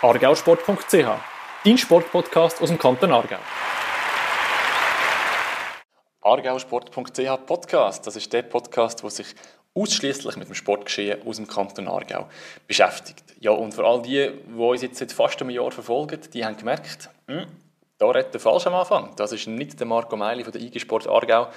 argausport.ch, dein Sportpodcast aus dem Kanton Aargau. argausport.ch Podcast, das ist der Podcast, der sich ausschließlich mit dem Sportgeschehen aus dem Kanton Aargau beschäftigt. Ja, und für all die, die uns jetzt seit fast einem Jahr verfolgen, die haben gemerkt, hm, da redet der falsch am Anfang. Das ist nicht der Marco Meili von der IG Sport Aargau,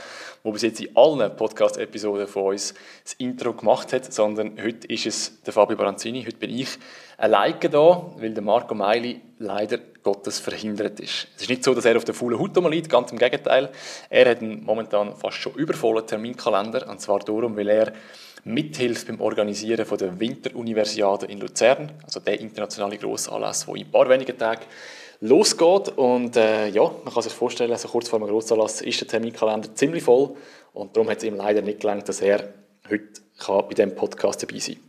der bis jetzt in allen Podcast-Episoden von uns das Intro gemacht hat, sondern heute ist es der Fabio Baranzini. Heute bin ich alleine da, weil der Marco Meili leider Gottes verhindert ist. Es ist nicht so, dass er auf der faulen Haut liegt, ganz im Gegenteil. Er hat einen momentan fast schon übervollen Terminkalender, und zwar darum, weil er mithilft beim Organisieren von der Winteruniversiade in Luzern, also der internationale Grossanlass, der in ein paar wenigen Tagen losgeht. Und äh, ja, man kann sich vorstellen, so kurz vor dem Grossanlass ist der Terminkalender ziemlich voll. Und darum hat es ihm leider nicht gelangt, dass er heute kann bei diesem Podcast dabei sein kann.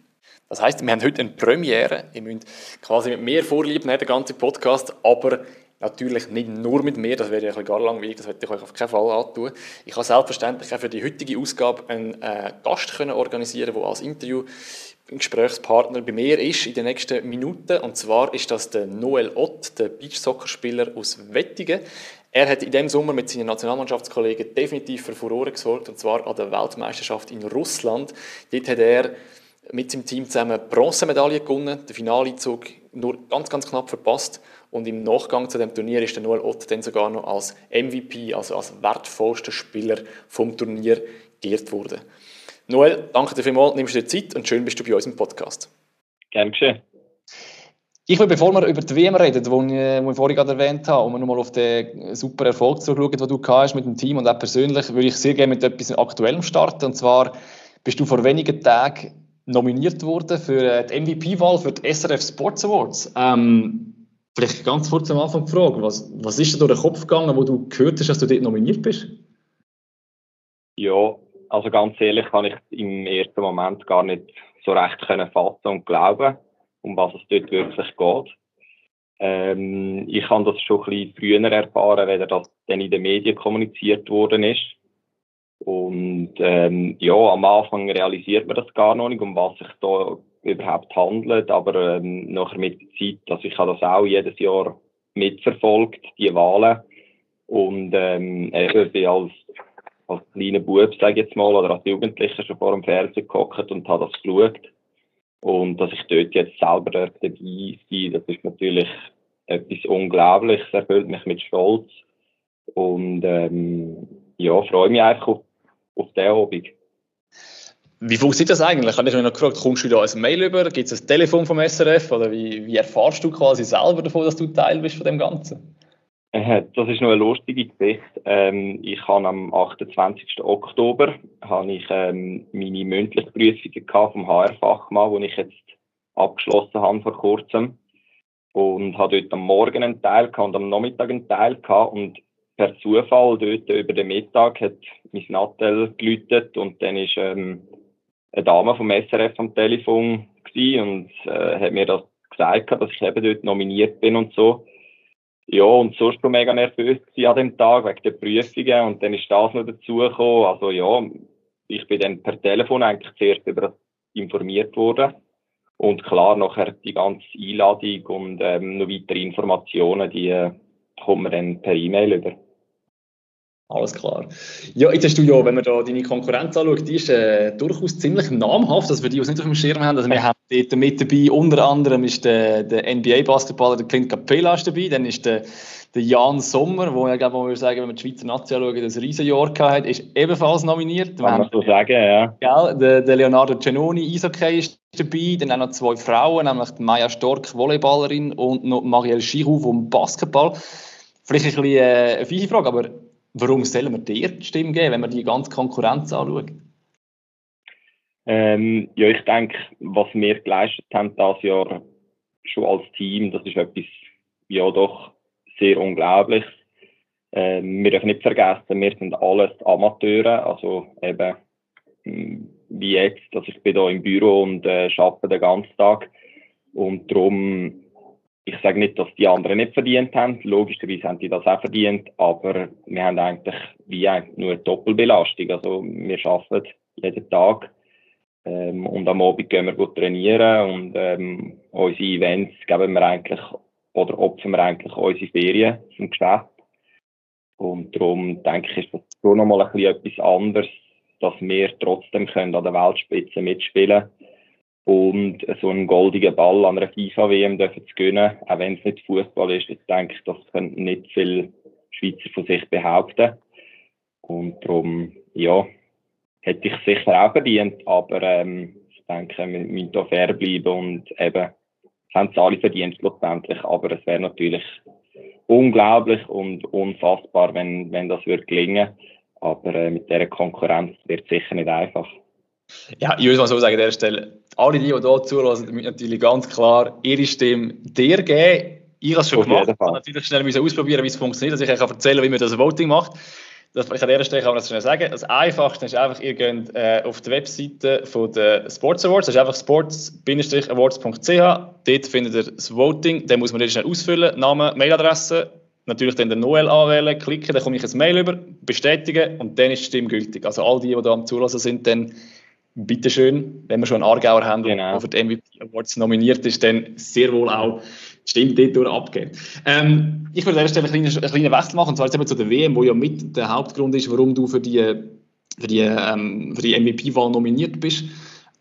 Das heißt, wir haben heute eine Premiere. Ihr müsst quasi mit mir vorlieben, den ganzen Podcast, aber Natürlich nicht nur mit mir, das wäre ja gar langweilig, das werde ich euch auf keinen Fall antun. Ich kann selbstverständlich auch für die heutige Ausgabe einen äh, Gast können organisieren, der als Interview Gesprächspartner bei mir ist in den nächsten Minuten. Und zwar ist das der Noel Ott, der Beachsoccer-Spieler aus Wettigen. Er hat in diesem Sommer mit seinen Nationalmannschaftskollegen definitiv für Furore gesorgt, und zwar an der Weltmeisterschaft in Russland. Dort hat er mit seinem Team zusammen Bronzemedaille gewonnen, den Finaleinzug nur ganz, ganz knapp verpasst. Und im Nachgang zu dem Turnier ist der Noel Ott dann sogar noch als MVP, also als wertvollster Spieler vom Turnier geehrt worden. Noel, danke dir vielmals, nimmst du dir Zeit und schön bist du bei uns im Podcast. Gerne geschehen. Ich will, bevor wir über die WM reden, die ich, vorhin gerade erwähnt habe, um nochmal auf den super Erfolg zu schauen, den du hast mit dem Team und auch persönlich, würde ich sehr gerne mit etwas Aktuellem starten. Und zwar bist du vor wenigen Tagen nominiert worden für äh, die MVP-Wahl für die SRF Sports Awards. Ähm, vielleicht ganz kurz am Anfang die Frage, was, was ist da durch den Kopf gegangen, wo du gehört hast, dass du dort nominiert bist? Ja, also ganz ehrlich kann ich im ersten Moment gar nicht so recht können fassen und glauben, um was es dort wirklich geht. Ähm, ich habe das schon ein bisschen früher erfahren, wenn das dann in den Medien kommuniziert worden ist. Und ähm, ja, am Anfang realisiert man das gar noch nicht, um was sich da überhaupt handelt. Aber ähm, nachher mit der Zeit, also ich habe das auch jedes Jahr mitverfolgt, die Wahlen. Und ähm, ich bin als, als kleiner Bub, sage ich jetzt mal, oder als Jugendlicher schon vor dem Fernsehen gehockt und habe das geschaut. Und dass ich dort jetzt selber dabei sein das ist natürlich etwas Unglaubliches, erfüllt mich mit Stolz. Und ähm, ja, freue mich einfach auf auf der Abend. Wie funktioniert das eigentlich? Habe ich mich noch gefragt, kommst du da als Mail über? Gibt es ein Telefon vom SRF? Oder wie, wie erfahrst du quasi selber davon, dass du Teil bist von dem Ganzen? Äh, das ist noch eine lustige Geschichte. Ähm, ich habe am 28. Oktober habe ich ähm, meine mündliche Prüfung vom HR-Fachmann, die ich jetzt abgeschlossen habe vor kurzem. Und habe dort am Morgen einen Teil gehabt und am Nachmittag einen Teil gehabt. Und per Zufall dort über den Mittag hat mein Nattel gelütet und dann ist ähm, eine Dame vom SRF am Telefon und äh, hat mir das gesagt, dass ich eben dort nominiert bin und so. Ja, und sonst schon mega nervös an dem Tag wegen der Prüfungen und dann ist das noch dazugekommen. Also ja, ich bin dann per Telefon eigentlich zuerst über das informiert worden. Und klar, nachher die ganze Einladung und ähm, noch weitere Informationen, die äh, kommen dann per E-Mail über. Alles klar. Ja, jetzt hast du ja, wenn man da deine Konkurrenz anschaut, die ist äh, durchaus ziemlich namhaft, dass wir die, uns nicht auf dem Schirm haben. Also wir haben dort mit dabei, unter anderem ist der, der NBA-Basketballer, der Clint Capella ist dabei, dann ist der, der Jan Sommer, wo ich glaube, man würde sagen, wenn wir die Schweizer Nazi anschauen, das Riesenjahr hat, ist ebenfalls nominiert. Kann man so sagen, ja. Gell, der, der Leonardo Cenoni, Eishockey, ist dabei, dann auch noch zwei Frauen, nämlich Maya Stork, Volleyballerin und noch Marielle Schiru vom Basketball. Vielleicht ein bisschen äh, eine fiese Frage, aber Warum sollen wir dir die Stimme geben, wenn wir die ganze Konkurrenz anschauen? Ähm, ja, ich denke, was wir geleistet haben dieses Jahr schon als Team, das ist etwas, ja doch sehr Unglaubliches. Ähm, wir dürfen nicht vergessen, wir sind alles Amateure, also eben hm, wie jetzt, dass ich bin hier im Büro und äh, arbeite den ganzen Tag und darum ich sage nicht, dass die anderen nicht verdient haben. Logischerweise haben die das auch verdient, aber wir haben eigentlich wie nur eine Doppelbelastung. Also wir arbeiten jeden Tag Ähm, und am Abend gehen wir trainieren und ähm, unsere Events geben wir eigentlich oder opfern wir eigentlich unsere Ferien zum Geschäft. Und darum denke ich, ist das schon nochmal ein bisschen etwas anderes, dass wir trotzdem können an der Weltspitze mitspielen und so einen goldigen Ball an einer FIFA-WM dürfen zu gewinnen, auch wenn es nicht Fußball ist. Ich denke, das können nicht viele Schweizer von sich behaupten. Und darum, ja, hätte ich sicher auch verdient, aber ähm, ich denke, wir müssen hier fair bleiben und eben, haben es alle verdient schlussendlich, aber es wäre natürlich unglaublich und unfassbar, wenn, wenn das würde gelingen. Aber äh, mit dieser Konkurrenz wird es sicher nicht einfach. Ja, ich würde mal so sagen an dieser Stelle, alle die, die hier zuhören, müssen natürlich ganz klar ihre Stimme dir geben. Ich habe es schon Auf gemacht, ich habe natürlich schnell ausprobieren, wie es funktioniert, dass ich euch erzählen wie man das Voting macht. Das, ich an dieser Stelle kann man das schnell sagen. Das Einfachste ist einfach, ihr geht äh, auf die Webseite von der Sports Awards, das ist einfach sports-awards.ch. Dort findet ihr das Voting, den muss man schnell ausfüllen, Name, Mailadresse, natürlich dann den Noel anwählen, klicken, dann komme ich ein Mail über, bestätigen und dann ist die Stimme gültig. Also all die, die da am Zulassen sind, dann bitteschön, wenn wir schon einen Aargauer haben, genau. der für die MVP Awards nominiert ist, dann sehr wohl auch Stimmt dort durch abgeben. Ähm, ich würde an dieser Stelle einen kleinen, einen kleinen Wechsel machen, und zwar jetzt eben zu der WM, wo ja mit der Hauptgrund ist, warum du für die, für die, ähm, die MVP-Wahl nominiert bist.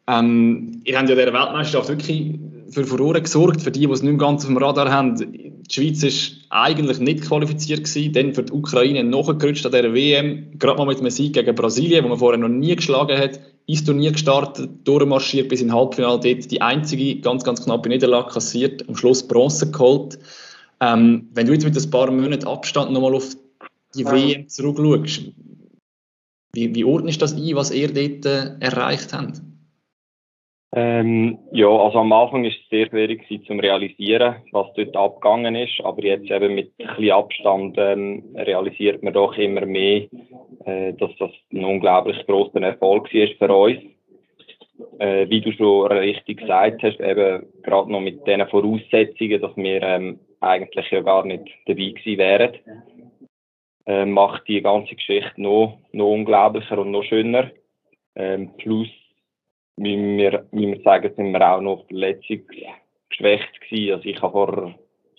Ähm, ihr habt ja dieser Weltmeisterschaft wirklich für Furore gesorgt, für die, die es nicht ganz auf dem Radar haben. Die Schweiz war eigentlich nicht qualifiziert gewesen, dann für die Ukraine nachgerutscht an dieser WM, gerade mal mit einem Sieg gegen Brasilien, wo man vorher noch nie geschlagen hat, ins Turnier gestartet, durchmarschiert bis in Halbfinale, dort die einzige ganz, ganz knappe Niederlage kassiert, am Schluss Bronze geholt. Ähm, wenn du jetzt mit ein paar Monaten Abstand nochmal auf die ja. WM zurückschaust, wie, wie ordnest du das ein, was ihr dort äh, erreicht habt? Ähm, ja, also am Anfang ist es sehr schwierig zu realisieren, was dort abgegangen ist, aber jetzt eben mit ein bisschen Abstand ähm, realisiert man doch immer mehr, äh, dass das ein unglaublich großer Erfolg war für uns. Äh, wie du schon richtig gesagt hast, eben gerade noch mit den Voraussetzungen, dass wir ähm, eigentlich ja gar nicht dabei gewesen wären, äh, macht die ganze Geschichte noch, noch unglaublicher und noch schöner. Ähm, plus wie wir, wie wir sagen, sind wir auch noch verletzungsgeschwächt gewesen. Also ich habe vor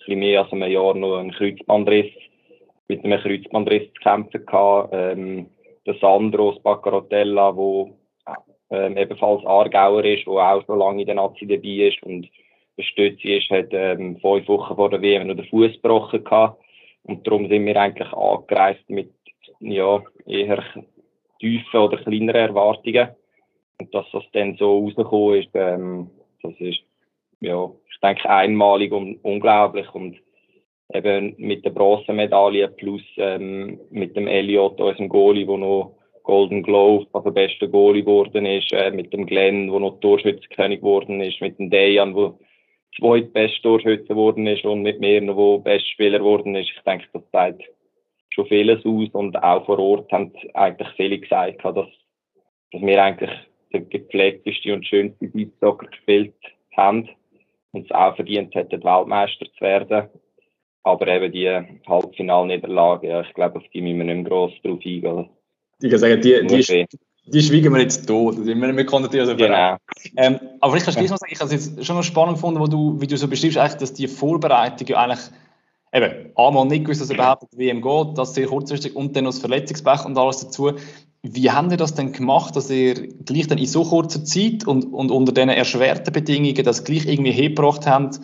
ein mehr als einem Jahr noch einen Kreuzbandriss, mit einem Kreuzbandriss zu kämpfen gehabt. Ähm, der Sandro Spaccarotella, der ähm, ebenfalls Aargauer ist, der auch schon lange in der Nazi dabei ist und bestützt ist, hat ähm, fünf Wochen vor der WM noch den Fuß gebrochen gehabt. Und darum sind wir eigentlich angereist mit ja, eher tiefen oder kleineren Erwartungen. Und dass das dann so rausgekommen ist, ähm, das ist, ja, ich denke, einmalig und unglaublich. Und eben mit der Bronzemedaille plus ähm, mit dem Elliot, unserem Goalie, der noch Golden Glove, also bester Goalie geworden ist, äh, mit dem Glenn, der noch Torschützenkönig geworden ist, mit dem Dejan, der zweitbester Torschütze geworden ist und mit mir noch, der bester Spieler geworden ist. Ich denke, das zeigt schon vieles aus und auch vor Ort haben eigentlich viele gesagt, dass, dass wir eigentlich der gepflegteste und schönste Beatsoccer gespielt haben und es auch verdient hätten, Weltmeister zu werden. Aber eben die Halbfinalniederlage, ja, ich glaube, auf die müssen wir nicht mehr gross drauf eingehen. Ich kann sagen, die, die, die schweigen wir jetzt tot. Wir, wir konnten die also genau. Ähm, aber ich kann es mal sagen, ich habe es jetzt schon noch spannend gefunden, wo du, wie du so beschreibst, eigentlich, dass die Vorbereitung ja eigentlich eben, einmal nicht gewusst, dass überhaupt die WM geht, das sehr kurzfristig und dann noch das Verletzungspech und alles dazu. Wie habt ihr das denn gemacht, dass ihr gleich dann in so kurzer Zeit und, und unter diesen erschwerten Bedingungen das gleich irgendwie hergebracht habt,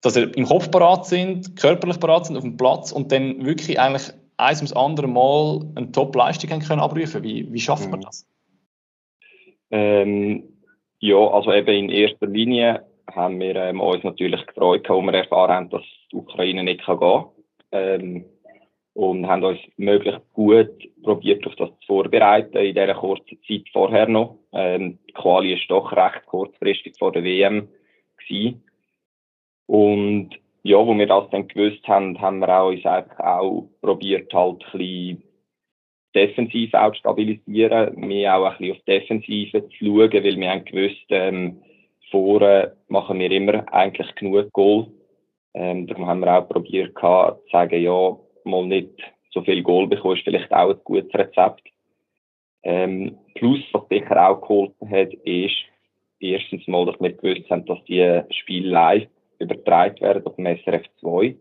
dass ihr im Kopf parat sind, körperlich parat sind auf dem Platz und dann wirklich eigentlich eins ums andere Mal eine Top-Leistung können abrufen Wie, wie schafft man mhm. das? Ähm, ja, also eben in erster Linie haben wir ähm, uns natürlich gefreut, als wir erfahren haben, dass die Ukraine nicht gehen kann. Ähm, und haben uns möglichst gut probiert, auf das zu vorbereiten in dieser kurzen Zeit vorher noch. Ähm, die Quali ist doch recht kurzfristig vor der WM gewesen. Und ja, wo wir das dann gewusst haben, haben wir uns einfach auch probiert, halt ein bisschen defensiv auch zu stabilisieren, mehr auch ein bisschen auf Defensive zu schauen, weil wir haben gewusst, ähm, vorne machen wir immer eigentlich genug Goal. Ähm, darum haben wir auch probiert, zu sagen, ja, mal nicht so viel Goal bekommen, ist vielleicht auch ein gutes Rezept. Ähm, plus, was sicher auch geholfen hat, ist erstens mal, dass wir gewusst haben, dass die Spiele live übertragen werden auf dem SRF 2.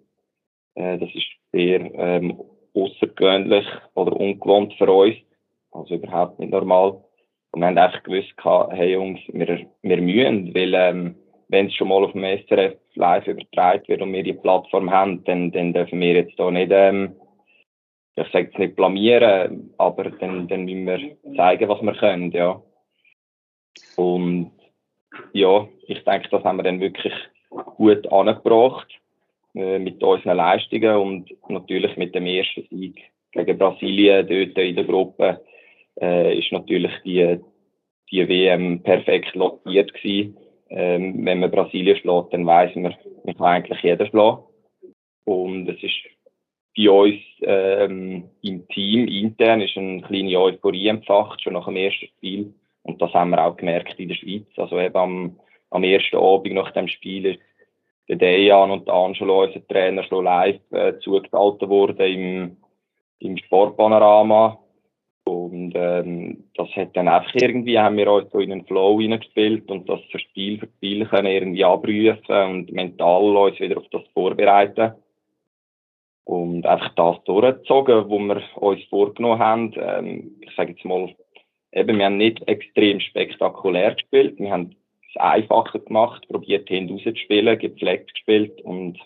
Äh, das ist sehr ähm, außergewöhnlich oder ungewohnt für uns. Also überhaupt nicht normal. Und wir haben einfach gewusst, hey Jungs, wir, wir müssen, weil ähm, wenn es schon mal auf dem SRF live übertragen wird und wir die Plattform haben, dann, dann dürfen wir jetzt da nicht, ähm, ich sage jetzt nicht blamieren, aber dann, dann müssen wir zeigen, was wir können, ja. Und ja, ich denke, das haben wir dann wirklich gut angebracht äh, mit unseren Leistungen und natürlich mit dem ersten Sieg gegen Brasilien dort in der Gruppe äh, ist natürlich die, die WM perfekt lotiert gewesen. Ähm, wenn man Brasilien schlägt, dann weiß man, man kann eigentlich jeder schlagen. Und es ist bei uns ähm, im Team intern ist eine kleine Euphorie entfacht, schon nach dem ersten Spiel. Und das haben wir auch gemerkt in der Schweiz. Also eben am, am ersten Abend nach dem Spiel ist der Dejan und der Angelo, unser Trainer, schon live äh, zugeschaltet worden im, im Sportpanorama. Und ähm, das hat dann einfach irgendwie, haben wir uns so in einen Flow hineingespielt und das für Spiel für Spiel können irgendwie abprüfen und mental uns wieder auf das vorbereiten. Und einfach das durchgezogen, was wir uns vorgenommen haben. Ähm, ich sage jetzt mal, eben, wir haben nicht extrem spektakulär gespielt. Wir haben es einfacher gemacht, probiert hinten rauszuspielen, gepflegt gespielt und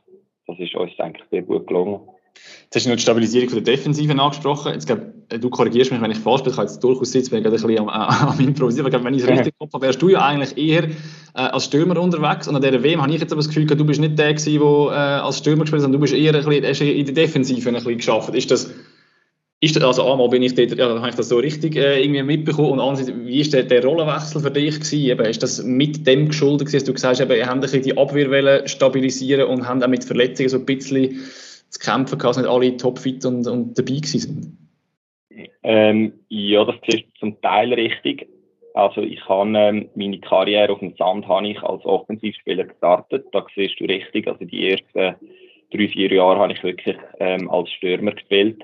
das ist uns eigentlich sehr gut gelungen. Jetzt hast du noch die Stabilisierung von der Defensive angesprochen. Jetzt, glaub, du korrigierst mich, wenn ich falsch bin. Ich habe jetzt durchaus sitzen, bin gerade ein bisschen am, am Improvisieren. Aber wenn ich es richtig habe, wärst du ja eigentlich eher äh, als Stürmer unterwegs. Und an dieser WM habe ich jetzt aber das Gefühl, du bist nicht der gewesen, der äh, als Stürmer gespielt hat, sondern du bist eher ein bisschen, in der Defensive ein bisschen geschafft. Ist das, ist das, also einmal bin ich dort, ja, habe ich das so richtig äh, irgendwie mitbekommen und andererseits, wie ist der, der Rollenwechsel für dich gewesen? Eben, ist das mit dem geschuldet gewesen, dass du gesagt hast, eben, ihr habt ein bisschen die Abwehrwelle stabilisieren und haben auch mit Verletzungen so ein bisschen zu kämpfen gehabt, dass nicht alle topfit und, und dabei sind? Ähm, ja, das ist zum Teil richtig. Also ich habe ähm, meine Karriere auf dem Sand habe ich als Offensivspieler gestartet. Da siehst du richtig. Also die ersten drei, vier Jahre habe ich wirklich ähm, als Stürmer gespielt.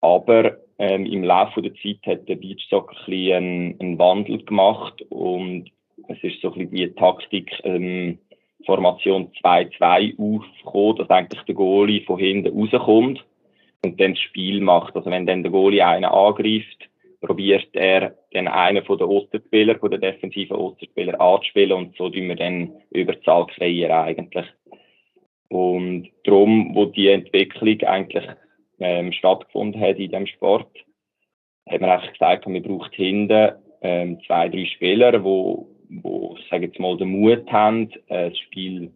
Aber ähm, im Laufe der Zeit hat der Beachsoccer ein bisschen einen, einen Wandel gemacht und es ist so ein bisschen die Taktik ähm, Formation 2-2 aufgekommen, dass eigentlich der Goalie von hinten rauskommt und dann das Spiel macht. Also wenn dann der Goalie einen angreift, probiert er dann einen von den Osterspielern, von den defensiven Osterspielern anzuspielen und so tun wir dann Überzahl kreieren eigentlich. Und darum, wo die Entwicklung eigentlich ähm, stattgefunden hat in dem Sport, hat man eigentlich gesagt, man braucht hinten ähm, zwei, drei Spieler, wo wo, sage jetzt mal, den Mut haben, äh, das Spiel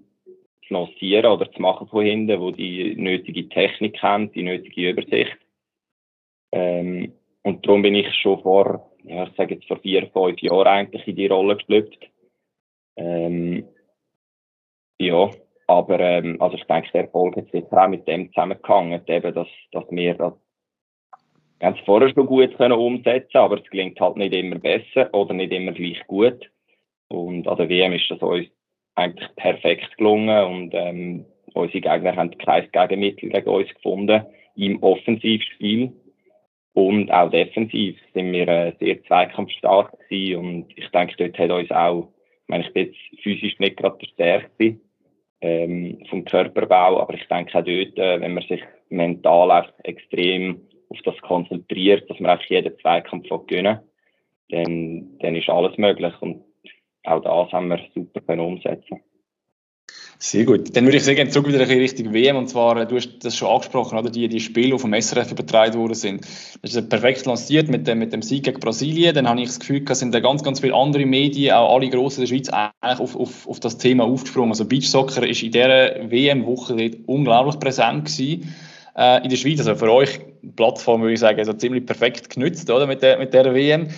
zu lancieren oder zu machen von hinten, wo die nötige Technik haben, die nötige Übersicht. Ähm, und darum bin ich schon vor, ja, ich sage jetzt vor vier, fünf Jahren eigentlich in die Rolle geschlüpft. Ähm, ja, aber ähm, also ich denke, der Erfolg hat sicher auch mit dem zusammengehangen, eben, dass, dass wir das ganz vorher schon gut können umsetzen aber es gelingt halt nicht immer besser oder nicht immer gleich gut. Und an der WM ist das uns eigentlich perfekt gelungen und ähm, unsere Gegner haben kein Gegenmittel gegen uns gefunden im Offensivspiel. Und auch defensiv sind wir äh, sehr zweikampfstark gewesen und ich denke, dort hat uns auch, ich meine, ich bin jetzt physisch nicht gerade der Stärkste ähm, vom Körperbau, aber ich denke auch dort, äh, wenn man sich mental auch extrem auf das konzentriert, dass man eigentlich jeden Zweikampf gewinnen dann, dann ist alles möglich. Und auch das haben wir super können umsetzen sehr gut. Dann würde ich gerne zurück wieder in Richtung WM. Und zwar, du hast das schon angesprochen, oder? Die, die Spiele, die vom SRF übertragen worden sind. Das ist perfekt lanciert mit dem, mit dem Sieg gegen Brasilien. Dann habe ich das Gefühl, es sind da ganz, ganz viele andere Medien, auch alle Grossen der Schweiz, eigentlich auf, auf, auf das Thema aufgesprungen. Also Beachsoccer ist in dieser WM-Woche unglaublich präsent gewesen. Äh, in der Schweiz, also für euch Plattform, würde ich sagen, also ziemlich perfekt genützt, oder? Mit der, mit der WM.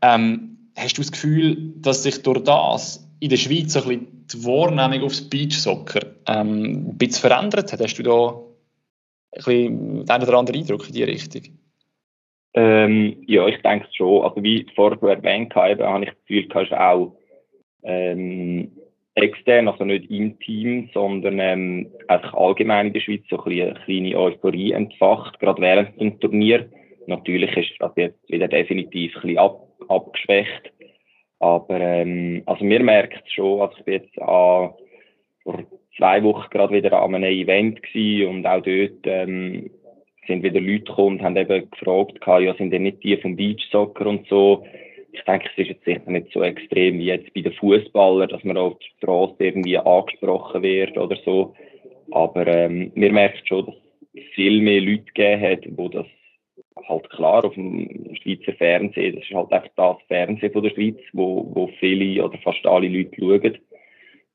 Ähm, hast du das Gefühl, dass sich durch das in der Schweiz ein bisschen die Wahrnehmung aufs Beachsoccer ähm, ein bisschen verändert hat? Hast du da ein einen oder anderen Eindruck in diese Richtung? Ähm, ja, ich denke schon. Also wie vorher erwähnt habe, habe ich das Gefühl, du auch ähm, extern, also nicht im Team, sondern ähm, einfach allgemein in der Schweiz so eine kleine Euphorie entfacht, gerade während dem Turnier natürlich ist das jetzt wieder definitiv ein bisschen ab, abgeschwächt. Aber ähm, also mir merkt es schon, also ich bin jetzt an, vor zwei Wochen gerade wieder an einem Event gewesen und auch dort ähm, sind wieder Leute gekommen und haben eben gefragt, ja, sind denn nicht die vom Beachsoccer und so. Ich denke, es ist jetzt sicher nicht so extrem wie jetzt bei den Fußballern, dass man auf der Straße irgendwie angesprochen wird oder so. Aber ähm, wir merken schon, dass es viel mehr Leute gegeben hat, wo das halt klar auf dem Schweizer Fernsehen, das ist halt einfach das Fernsehen von der Schweiz, wo, wo viele oder fast alle Leute schauen.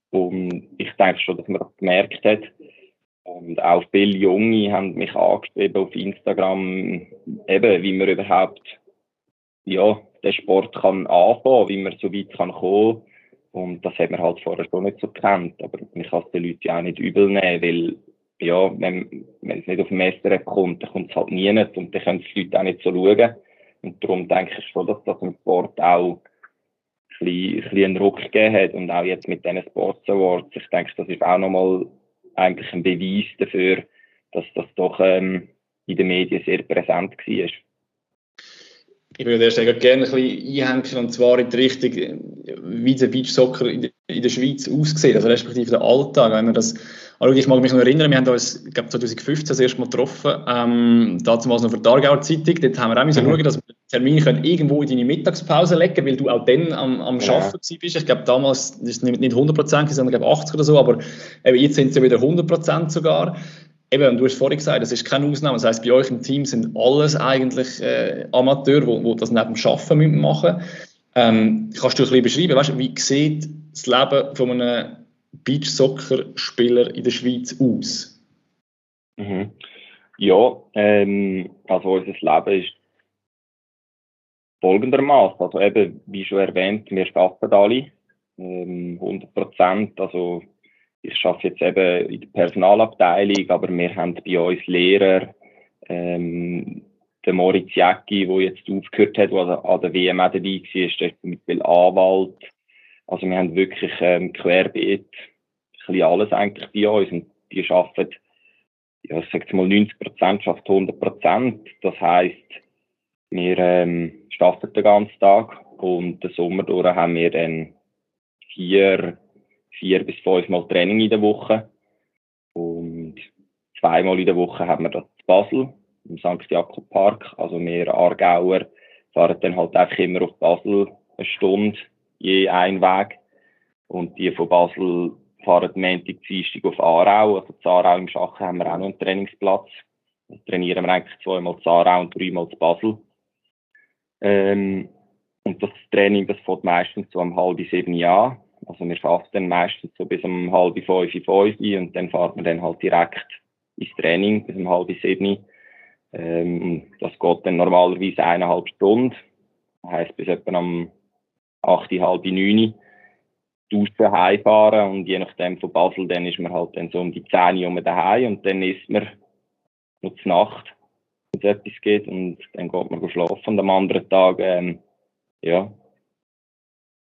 Und ich denke schon, dass man das gemerkt hat. Und auch viele Junge haben mich angeschrieben auf Instagram, eben, wie man überhaupt, ja, den Sport kann anfangen, wie man so weit kann kommen. Und das hat man halt vorher schon nicht so gekannt. Aber man kann es den Leuten auch nicht übel nehmen, weil, ja, wenn, wenn es nicht auf dem Messer kommt, dann kommt es halt nie nicht und dann können die Leute auch nicht so schauen. Und darum denke ich schon, dass das im Sport auch ein bisschen, ein bisschen einen Ruck gegeben hat. Und auch jetzt mit diesen Sports Awards, ich denke, das ist auch nochmal eigentlich ein Beweis dafür, dass das doch ähm, in den Medien sehr präsent war. Ich würde erst gerne ein bisschen einhängen, und zwar in die Richtung, wie der Beachsoccer in der Schweiz aussieht, also respektive der Alltag. Wenn man das also ich mag mich noch erinnern, wir haben uns, ich glaube 2015 das erste Mal getroffen, ähm, damals noch für die Aargauer Zeitung, dort haben wir auch müssen mhm. schauen, dass wir den Termin können irgendwo in deine Mittagspause legen weil du auch dann am, am ja. Arbeiten bist. Ich glaube damals, das ist nicht, nicht 100 Prozent, sondern glaube 80 oder so, aber eben, jetzt sind es ja wieder 100 Prozent sogar. Eben, du hast vorhin gesagt, das ist keine Ausnahme. Das heisst, bei euch im Team sind alles eigentlich äh, Amateure, die, die das neben dem Arbeiten machen ähm, Kannst du ein bisschen beschreiben, weißt, wie sieht das Leben von einem Beachsoccer-Spieler in der Schweiz aus? Mhm. Ja, ähm, also unser Leben ist folgendermaßen. Also eben, wie schon erwähnt, wir arbeiten alle ähm, 100 Prozent. Also ich arbeite jetzt eben in der Personalabteilung, aber wir haben bei uns Lehrer, ähm, der Moritz Jäcki, der jetzt aufgehört hat, der an der WM auch dabei war, ist zum Beispiel Anwalt. Also wir haben wirklich ähm, querbeet ein bisschen alles eigentlich bei uns und die arbeiten, ja, ich sage mal 90 Prozent, schafft 100 Prozent. Das heisst, wir ähm, arbeiten den ganzen Tag und den Sommer durch haben wir dann vier vier bis fünf Mal Training in der Woche. Und zweimal in der Woche haben wir das in Basel, im St. Jakob Park. Also wir Aargauer fahren dann halt einfach immer auf Basel eine Stunde, je einen Weg. Und die von Basel fahren Montag, Dienstag auf Aarau. Also in Aarau im Schachen haben wir auch noch einen Trainingsplatz. Da trainieren wir eigentlich zweimal zu Aarau und dreimal zu Basel. Ähm, und das Training, das fährt meistens so um halb sieben an. Also wir fahren dann meistens so bis um halb fünf, fünf und dann fahren wir dann halt direkt ins Training bis um halb sieben. Ähm, das geht dann normalerweise eineinhalb Stunden. Das heisst, bis etwa am 8, halb neun draußen heimfahren und je nachdem von Basel, dann ist man halt dann so um die 10 Uhr daheim und dann isst man noch zur Nacht, wenn es etwas geht und dann geht man schlafen und am anderen Tag, ähm, ja,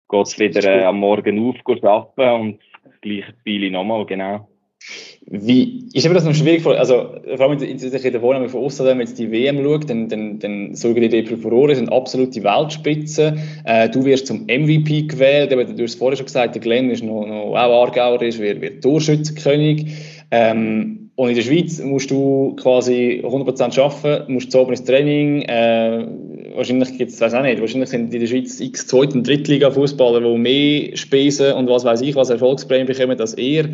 geht es wieder äh, am Morgen auf, geht arbeiten und das gleiche Spiel nochmal, genau. Wie, ist aber das noch schwierig, also vor allem in, in der Wohnung von außen, wenn man jetzt die WM schaut, dann, dann, dann sorgen die für Furore, sind absolute Weltspitze. Äh, du wirst zum MVP gewählt, eben, du hast vorher schon gesagt, der Glenn ist noch, noch auch Aargauer, ist, wird, wird Torschützenkönig. Ähm, und in der Schweiz musst du quasi 100% arbeiten, musst zu ins Training. Äh, wahrscheinlich gibt es, weiß auch nicht, wahrscheinlich sind in der Schweiz x Zweit- und Drittliga-Fußballer, die mehr Spesen und was weiß ich, was Erfolgsprämien bekommen als er,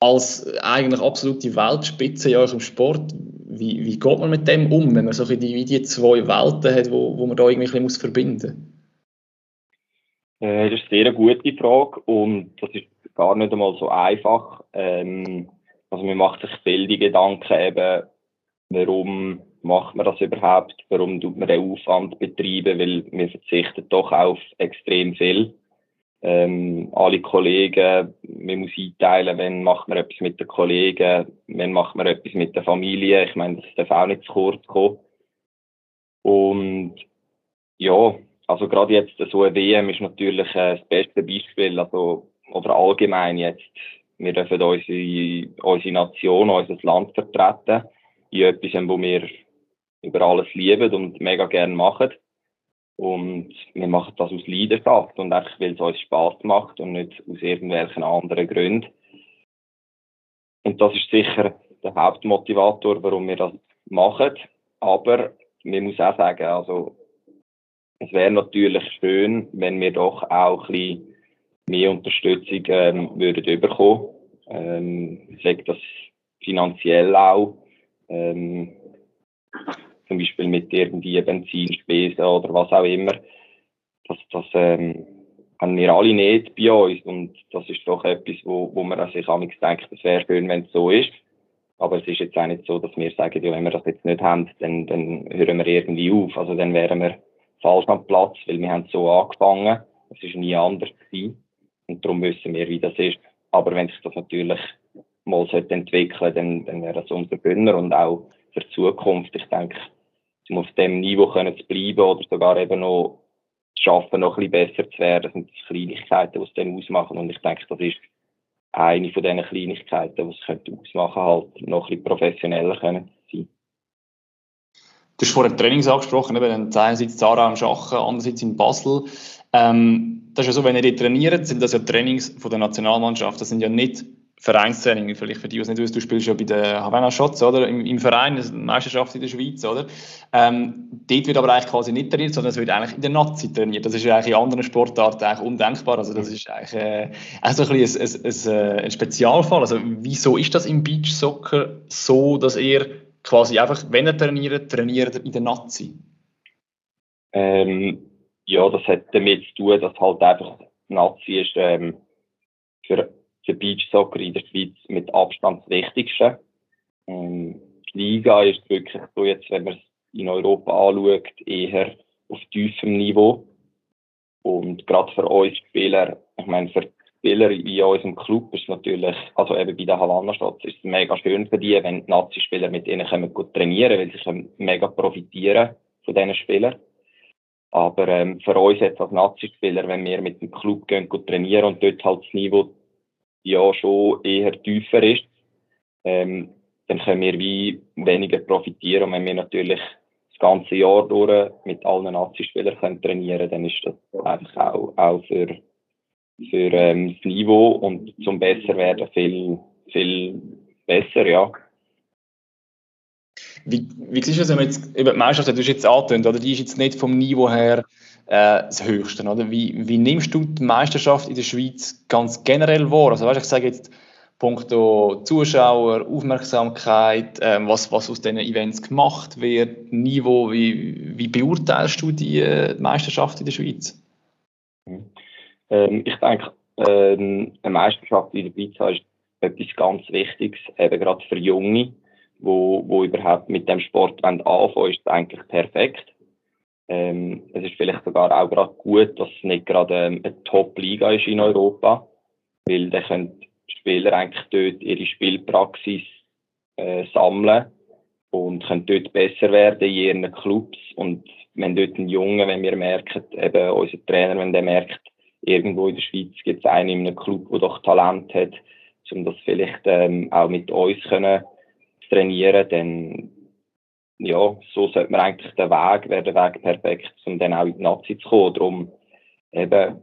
als eigentlich absolute Weltspitze in eurem Sport. Wie, wie geht man mit dem um, wenn man so die, die zwei Welten hat, wo, wo man da irgendwie muss verbinden muss? Äh, das ist eine sehr gute Frage und das ist gar nicht einmal so einfach. Ähm, also man macht sich viel die Gedanken eben, warum macht man das überhaupt, warum tut man den Aufwand betreiben, weil wir verzichten doch auf extrem viel. Ähm, alle Kollegen, man muss einteilen, wenn macht man etwas mit den Kollegen, wenn macht man etwas mit der Familie. Ich meine, das darf auch nicht zu kurz kommen. Und ja, also gerade jetzt so eine WM ist natürlich äh, das beste Beispiel, also oder allgemein jetzt wir dürfen unsere, unsere Nation, unser Land vertreten in etwas, wo wir über alles lieben und mega gerne machen. Und wir machen das aus Leidenschaft und einfach, weil es uns Spaß macht und nicht aus irgendwelchen anderen Gründen. Und das ist sicher der Hauptmotivator, warum wir das machen. Aber man muss auch sagen, also, es wäre natürlich schön, wenn wir doch auch ein bisschen mehr Unterstützung ähm, würden bekommen. Ähm, ich sage das finanziell auch. Ähm, zum Beispiel mit irgendwie Benzinspesen oder was auch immer. Das, das ähm, haben wir alle nicht bei uns und das ist doch etwas, wo, wo man sich auch denkt, es wäre schön, wenn es so ist. Aber es ist jetzt auch nicht so, dass wir sagen, ja, wenn wir das jetzt nicht haben, dann, dann hören wir irgendwie auf. Also dann wären wir falsch am Platz, weil wir haben so angefangen. Es ist nie anders gewesen. Und darum wissen wir, wie das ist. Aber wenn sich das natürlich mal entwickeln sollte, dann, dann wäre das unser Gönner und auch für die Zukunft. Ich denke, um auf dem Niveau können zu bleiben oder sogar eben noch zu schaffen, noch ein bisschen besser zu werden, das sind Kleinigkeiten, die es dann ausmachen. Und ich denke, das ist eine von diesen Kleinigkeiten, die es könnte ausmachen halt noch ein bisschen professioneller können sein. Du hast vorhin Trainings angesprochen, eben einerseits Zara am Schachen, andererseits in Basel. Ähm, das ist ja so, wenn ihr trainiert, sind das ja Trainings von der Nationalmannschaft. Das sind ja nicht Vereinstraining, vielleicht für die, die es nicht wissen, du spielst ja bei den Havana Shots, oder? Im, im Verein, das Meisterschaft in der Schweiz, oder? Ähm, dort wird aber eigentlich quasi nicht trainiert, sondern es wird eigentlich in der Nazi trainiert. Das ist ja eigentlich in anderen Sportarten eigentlich undenkbar. Also das ist eigentlich äh, also ein, bisschen ein, ein, ein, ein Spezialfall. Also wieso ist das im Beachsoccer so, dass ihr quasi einfach, wenn ihr trainiert, trainiert in der Nazi? Ähm, ja, das hat damit zu tun, dass halt einfach Nazi ist ähm, für für Beachsoccer in der Schweiz mit Abstand das Wichtigste. Ähm, die Liga ist wirklich so jetzt, wenn man es in Europa anschaut, eher auf tiefem Niveau. Und gerade für uns Spieler, ich meine, für Spieler in unserem Club ist natürlich, also eben bei der Havanna Stadt, ist es mega schön für die, wenn die Nazi-Spieler mit ihnen können gut trainieren, weil sie mega profitieren von diesen Spielern. Aber ähm, für uns jetzt als Nazi-Spieler, wenn wir mit dem Club gehen, gut trainieren und dort halt das Niveau ja schon eher tiefer ist, ähm, dann können wir wie weniger profitieren. Und wenn wir natürlich das ganze Jahr durch mit allen Nazi-Spielern können trainieren dann ist das einfach auch, auch für, für ähm, das Niveau und zum besser werden viel, viel besser, ja. Wie, wie siehst du das, wenn jetzt die Meisterschaft, du hast jetzt angetönt, oder die ist jetzt nicht vom Niveau her äh, das Höchste. Oder? Wie, wie nimmst du die Meisterschaft in der Schweiz ganz generell wahr? Also, weißt, ich sage jetzt, punkto Zuschauer, Aufmerksamkeit, ähm, was, was aus diesen Events gemacht wird, Niveau, wie, wie beurteilst du die, äh, die Meisterschaft in der Schweiz? Ähm, ich denke, ähm, eine Meisterschaft in der Schweiz ist etwas ganz Wichtiges, eben gerade für Junge, wo, wo überhaupt mit dem Sport anfangen ist eigentlich perfekt. Ähm, es ist vielleicht sogar auch gerade gut, dass es nicht gerade ähm, eine Top-Liga ist in Europa, weil dann können die Spieler eigentlich dort ihre Spielpraxis äh, sammeln und können dort besser werden in ihren Clubs. Und wenn dort ein Junge, wenn wir merken, eben unser Trainer, wenn der merkt, irgendwo in der Schweiz gibt es einen in einem Club, der doch Talent hat, um das vielleicht ähm, auch mit uns können trainieren, dann ja, so sollte man eigentlich den Weg, wäre der Weg perfekt, um dann auch in die Nazi zu kommen. Darum eben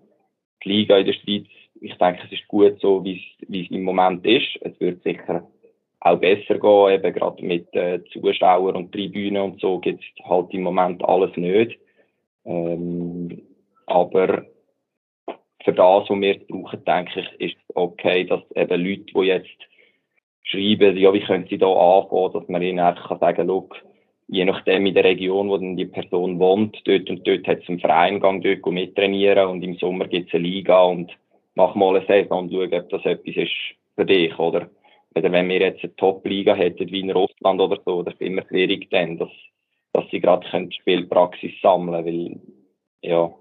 die Liga in der Schweiz, ich denke, es ist gut so, wie es im Moment ist. Es wird sicher auch besser gehen, eben gerade mit äh, Zuschauern und Tribünen und so gibt es halt im Moment alles nicht. Ähm, aber für das, was wir brauchen, denke ich, ist es okay, dass eben Leute, die jetzt schreiben, ja, wie können sie da anfangen, dass man ihnen einfach sagen kann, je nachdem in der Region, wo dann die Person wohnt, dort und dort hat es einen Vereingang, dort mittrainieren und im Sommer gibt es eine Liga und mach mal eine Saison und schau, ob das etwas ist für dich, oder? Oder wenn wir jetzt eine Top-Liga hätten, wie in Russland oder so, das ist immer schwierig dann, dass, dass sie gerade Spielpraxis sammeln können, weil, ja,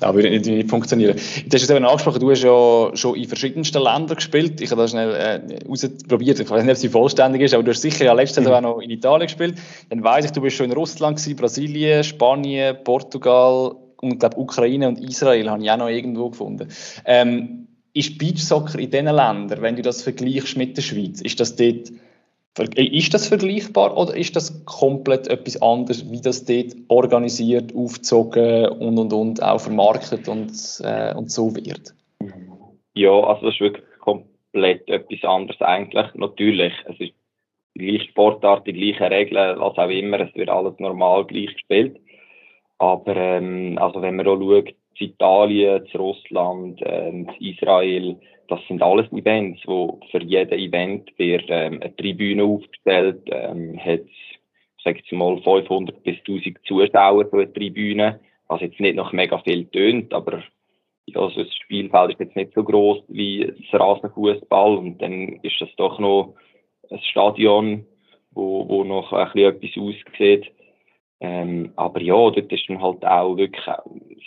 ja, würde nicht, nicht funktionieren. Du hast es eben angesprochen, du hast ja schon in verschiedensten Ländern gespielt. Ich habe das schnell äh, ausprobiert. Ich weiß nicht, ob sie vollständig ist, aber du hast sicher ja letztes Jahr auch noch in Italien gespielt. Dann weiß ich, du bist schon in Russland gewesen, Brasilien, Spanien, Portugal und glaube Ukraine und Israel habe ich auch noch irgendwo gefunden. Ähm, ist Beachsoccer in diesen Ländern, wenn du das vergleichst mit der Schweiz, ist das dort Ist das vergleichbar oder ist das komplett etwas anderes, wie das dort organisiert, aufgezogen und und und auch vermarktet und, äh, und so wird? Ja, also das ist wirklich komplett etwas anderes eigentlich. Natürlich, es ist die gleiche Sportart, die gleichen Regeln, was auch immer, es wird alles normal gleich gespielt. Aber ähm, also wenn man auch schaut, zu Italien, zu Russland, ähm, zu Israel, das sind alles Events, wo für jeden Event wird ähm, eine Tribüne aufgestellt, ähm, hat, sag ich mal, 500 bis 1000 Zuschauer so eine Tribüne, was jetzt nicht noch mega viel tönt, aber ja, also das Spielfeld ist jetzt nicht so groß wie das Rasenfußball und dann ist das doch noch ein Stadion, wo, wo noch ein bisschen etwas aussieht. Ähm, aber ja, dort ist dann halt auch wirklich,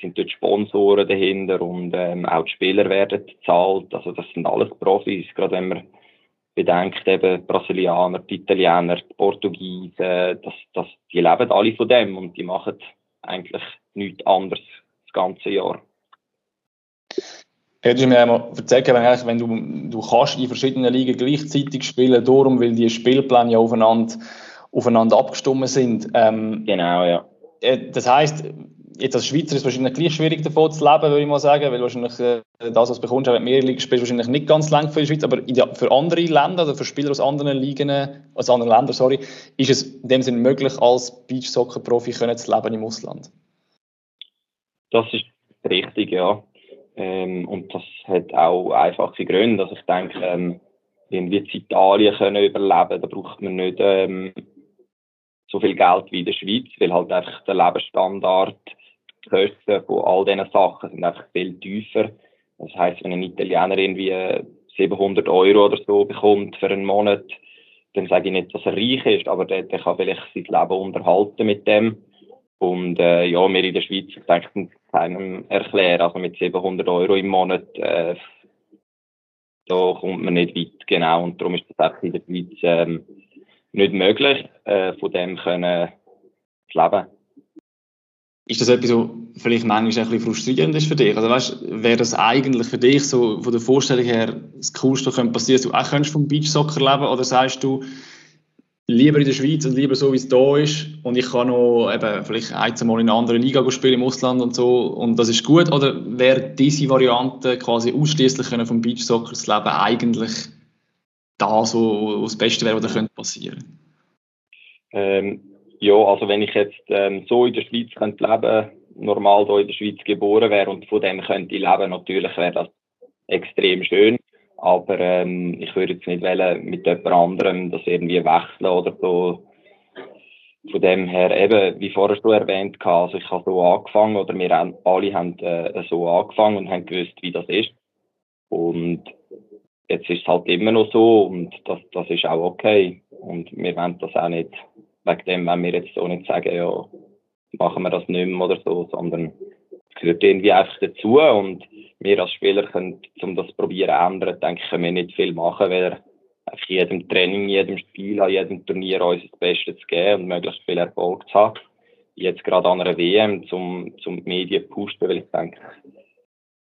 sind dort Sponsoren dahinter und ähm, auch die Spieler werden bezahlt. Also das sind alles Profis, gerade wenn man bedenkt, eben Brasilianer, die Italiener, die Portugiesen, das, das, die leben alle von dem und die machen eigentlich nichts anderes das ganze Jahr. Hättest du mir einmal erzählt, wenn du, du kannst in verschiedenen Ligen gleichzeitig spielen, darum, weil die Spielpläne ja aufeinander, aufeinander abgestimmt sind. Ähm, genau, ja. Äh, das heisst, jetzt als Schweizer ist es wahrscheinlich gleich schwierig davon zu leben, würde ich mal sagen, weil wahrscheinlich äh, das, was du bekommst, wenn du mehrere Ligen spielst, wahrscheinlich nicht ganz lang für die Schweiz, aber für andere Länder oder für Spieler aus anderen Ligen, aus anderen Ländern, sorry, ist es in dem Sinne möglich, als Beachsoccer-Profi zu leben im Ausland? Das ist richtig, ja. Ähm, und das hat auch einfache Gründe. Also ich denke, ähm, wenn wir in Italien können überleben, da braucht man nicht ähm, so viel Geld wie in der Schweiz, weil halt einfach der Lebensstandard, die Kosten von all diesen Sachen sind einfach viel tiefer. Das heißt, wenn ein Italiener irgendwie 700 Euro oder so bekommt für einen Monat, dann sage ich nicht, dass er reich ist, aber der, der kann vielleicht sein Leben unterhalten mit dem. Und äh, ja, wir in der Schweiz, ich denke, keinem erklären. Also mit 700 Euro im Monat, äh, da kommt man nicht weit, genau. Und darum ist das auch in der Schweiz ähm, nicht möglich, äh, von dem können zu leben. Ist das etwas, was vielleicht manchmal ein bisschen frustrierend ist für dich? Also weißt, wäre das eigentlich für dich so von der Vorstellung her das Coolste, was passieren dass du auch vom Beachsoccer leben Oder sagst du, lieber in der Schweiz und lieber so, wie es da ist. Und ich kann noch eben vielleicht ein, zwei Mal in einer anderen Liga spielen im Ausland und so. Und das ist gut. Oder wäre diese Variante quasi ausschließlich vom Beachsoccer zu leben eigentlich das, was das Beste wäre, was da könnte passieren? Ähm, ja, also wenn ich jetzt ähm, so in der Schweiz könnte leben, normal hier in der Schweiz geboren wäre und von dem könnte ich leben, natürlich wäre das extrem schön. Aber ähm, ich würde jetzt nicht wollen, mit jemand anderem das irgendwie wechseln oder so. Von dem her, eben, wie vorher schon erwähnt, also ich habe so angefangen, oder wir alle haben äh, so angefangen und haben gewusst, wie das ist. Und jetzt ist es halt immer noch so und das, das ist auch okay. Und wir wollen das auch nicht, wegen dem wenn wir jetzt so nicht sagen, ja, machen wir das nicht mehr oder so, sondern es gehört irgendwie einfach dazu und wir als Spieler können, um das probieren zu ändern, denke ich, können wir nicht viel machen, weil auf jedem Training, jedem Spiel, an jedem Turnier uns das Beste zu geben und möglichst viel Erfolg zu haben. Jetzt gerade an einer WM, zum, zum die Medien pushen, weil ich denke,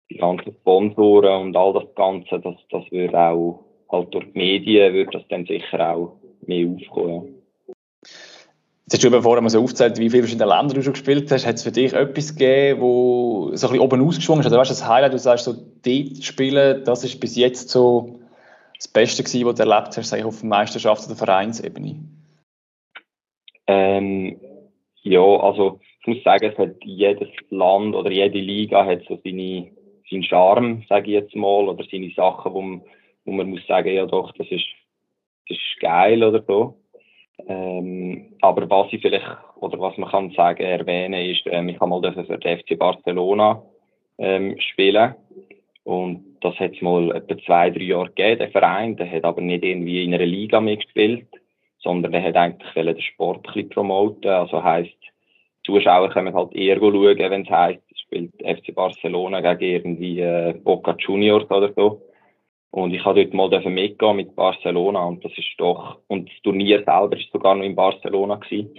die ganzen Sponsoren und all das Ganze, das, das würde auch, halt durch die Medien, würde das dann sicher auch mehr aufkommen. Jetzt hast du eben vorher mal so aufgezählt, wie viele verschiedene Länder du schon gespielt hast. Hat es für dich etwas gegeben, wo so ein bisschen oben ausgeschwungen ist? Oder weißt du, das Highlight, du sagst, so dort spielen, das ist bis jetzt so das Beste gewesen, was du erlebt hast, sag ich, auf der Meisterschaft oder Vereinsebene? Ähm, ja, also ich muss sagen, es hat jedes Land oder jede Liga hat so seine, seinen Charme, sage ich jetzt mal, oder seine Sachen, wo man, wo man muss sagen, ja doch, das ist, das ist geil oder so. Ähm, aber was ich vielleicht, oder was man kann sagen, erwähnen, ist, ähm, ich habe mal für den FC Barcelona ähm, spielen. Und das hat es mal etwa zwei, drei Jahre gegeben, der Verein. Der hat aber nicht irgendwie in einer Liga mitgespielt, sondern der hat eigentlich den Sport ein bisschen promoten. Also heisst, Zuschauer können halt eher schauen, wenn es heisst, spielt FC Barcelona gegen irgendwie äh, Boca Juniors oder so. Und ich habe dort mal mitgehen mit Barcelona und das ist doch, und das Turnier selber ist sogar noch in Barcelona gewesen.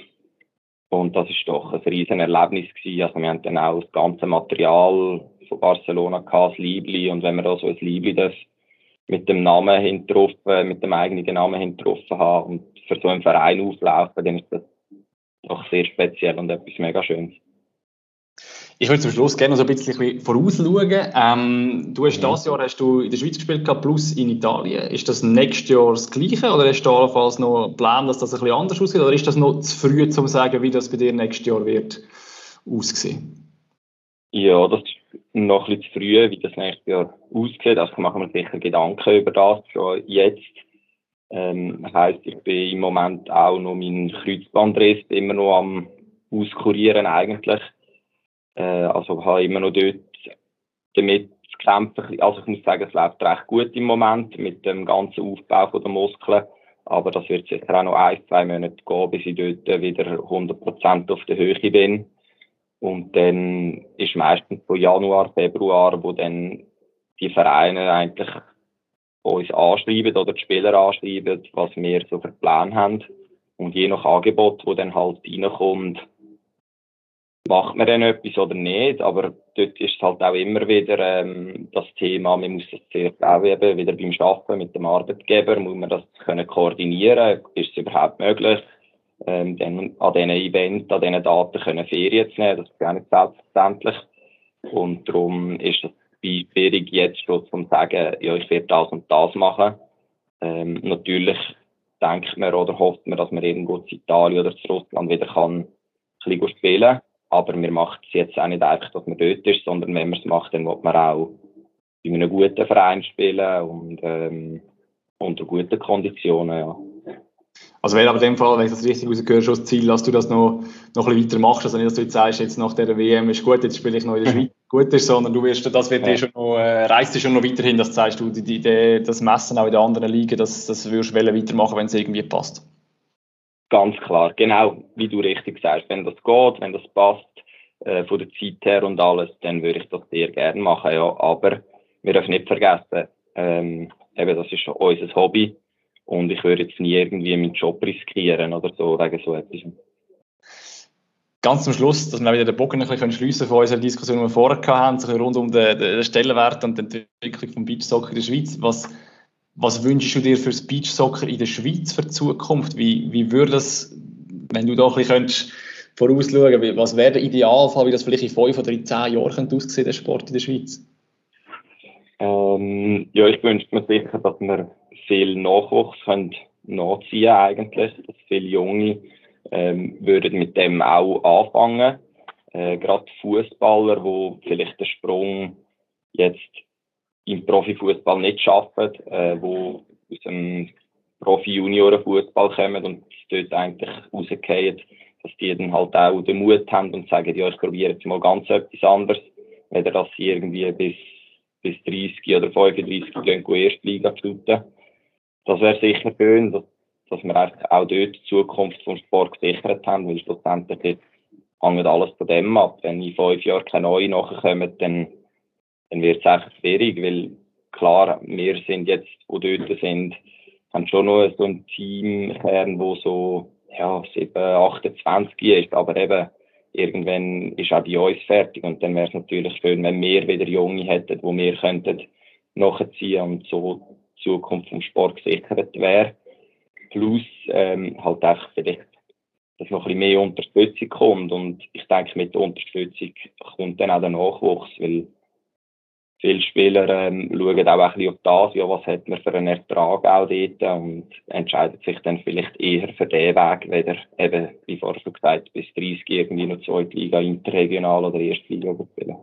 Und das ist doch ein riesen Erlebnis gewesen. Also wir haben dann auch das ganze Material von Barcelona gehabt, das Liebli. Und wenn man da so ein Liebli das mit dem Namen hintroffen, mit dem eigenen Namen hintroffen haben und für so einen Verein auflaufen, dann ist das doch sehr speziell und etwas mega Schönes. Ich würde zum Schluss gerne noch so ein bisschen vorausschauen. Ähm, du hast mhm. dieses Jahr hast du in der Schweiz gespielt, plus in Italien. Ist das nächstes Jahr das Gleiche oder hast du allenfalls noch einen Plan, dass das ein bisschen anders aussieht? Oder ist das noch zu früh, um zu sagen, wie das bei dir nächstes Jahr wird aussehen? Ja, das ist noch ein bisschen zu früh, wie das nächstes Jahr aussieht. Also machen wir sicher Gedanken über das schon jetzt. Ähm, heisst, ich bin im Moment auch noch mein Kreuzbandriss immer noch am auskurieren eigentlich. Äh, also habe immer noch dort damit zu kämpfen. Also ich muss sagen, es läuft recht gut im Moment mit dem ganzen Aufbau der Muskeln. Aber das wird sicher auch noch ein, zwei Monate gehen, bis ich dort wieder 100% auf der Höhe bin. Und dann ist meistens von Januar, Februar, wo dann die Vereine eigentlich uns anschreiben oder die Spieler anschreiben, was wir so für Pläne haben. Und je nach Angebot, wo dann halt reinkommt, macht man dann etwas oder nicht, aber dort ist es halt auch immer wieder ähm, das Thema, man muss das zuerst auch eben wieder beim Arbeiten mit dem Arbeitgeber, muss man das können koordinieren, ist es überhaupt möglich, ähm, dann an diesen Events, an diesen Daten können Ferien zu nehmen, das ist ja nicht selbstverständlich. Und darum ist es schwierig jetzt schon zu sagen, ja, ich werde das und das machen. Ähm, natürlich denkt man oder hofft man, dass man irgendwo zu Italien oder zu Russland wieder kann ein bisschen spielen aber wir machen es jetzt auch nicht einfach, dass man dort ist, sondern wenn man es macht, dann will man auch in einem guten Verein spielen und ähm, unter guten Konditionen. Ja. Also wäre aber in dem Fall, wenn ich das richtig rausgehöre, schon das Ziel, dass du das noch, noch ein bisschen weiter machst. Also nicht, dass du jetzt sagst, jetzt nach der WM ist gut, jetzt spiele ich noch in der Schweiz gut ist, sondern du wirst, das wird ja. dir schon noch, äh, reist dir schon noch weiterhin, das zeigst du, die, die, das Messen auch in den anderen Ligen, das, das wirst du weitermachen, wenn es irgendwie passt. Ganz klar, genau, wie du richtig sagst. Wenn das geht, wenn das passt, äh, von der Zeit her und alles, dann würde ich das sehr gerne machen, ja. Aber wir dürfen nicht vergessen, ähm, eben, das ist unser Hobby und ich würde jetzt nie irgendwie meinen Job riskieren oder so, wegen so etwas. Ganz zum Schluss, dass wir wieder den Bogen ein bisschen schliessen von unserer Diskussion, die wir vorher hatten, rund um den, den Stellenwert und die Entwicklung vom Beachsoccer in der Schweiz. Was, was wünschst du dir für das Beachsoccer in der Schweiz für die Zukunft? Wie, wie würde das, wenn du da ein bisschen könntest, vorausschauen, was wäre der Idealfall, wie das vielleicht in fünf oder in zehn Jahren könnte aussehen, der Sport in der Schweiz? Ähm, ja, ich wünsche mir sicher, dass wir viel Nachwuchs können nachziehen eigentlich, dass viele Junge ähm, würden mit dem auch anfangen. Äh, Gerade Fußballer, wo vielleicht den Sprung jetzt im Profifußball nicht schaffen, äh, wo aus dem Profi-Junioren-Fußball kommen und dort eigentlich rausgehen, dass die dann halt auch den Mut haben und sagen, ja, ich probiere jetzt mal ganz etwas anderes, weder dass sie irgendwie bis, bis 30 oder 35 gehen, erste Liga shooten. Das wäre sicher schön, dass, dass wir auch dort die Zukunft vom Sport gesichert haben, weil schlussendlich hängt alles von dem ab. Wenn in fünf Jahren keine neuen nachkommen, dann dann wird es einfach schwierig, weil klar, wir sind jetzt, wo dort sind, haben schon noch so ein Teamkern, wo so, ja, 7, 28 ist, aber eben, irgendwann ist auch bei uns fertig und dann wäre es natürlich schön, wenn wir wieder Junge hätten, wo wir könnten nachziehen und so die Zukunft vom Sport gesichert wäre. Plus, ähm, halt einfach vielleicht, dass noch ein bisschen mehr Unterstützung kommt und ich denke, mit der Unterstützung kommt dann auch der Nachwuchs, weil viele Spieler ähm, schauen auch ein bisschen auf das, ja, was hat man für einen Ertrag auch dort und entscheiden sich dann vielleicht eher für den Weg, weder eben, wie vorher schon gesagt, bis 30 irgendwie noch zweite Liga, interregional oder erste Liga spielen.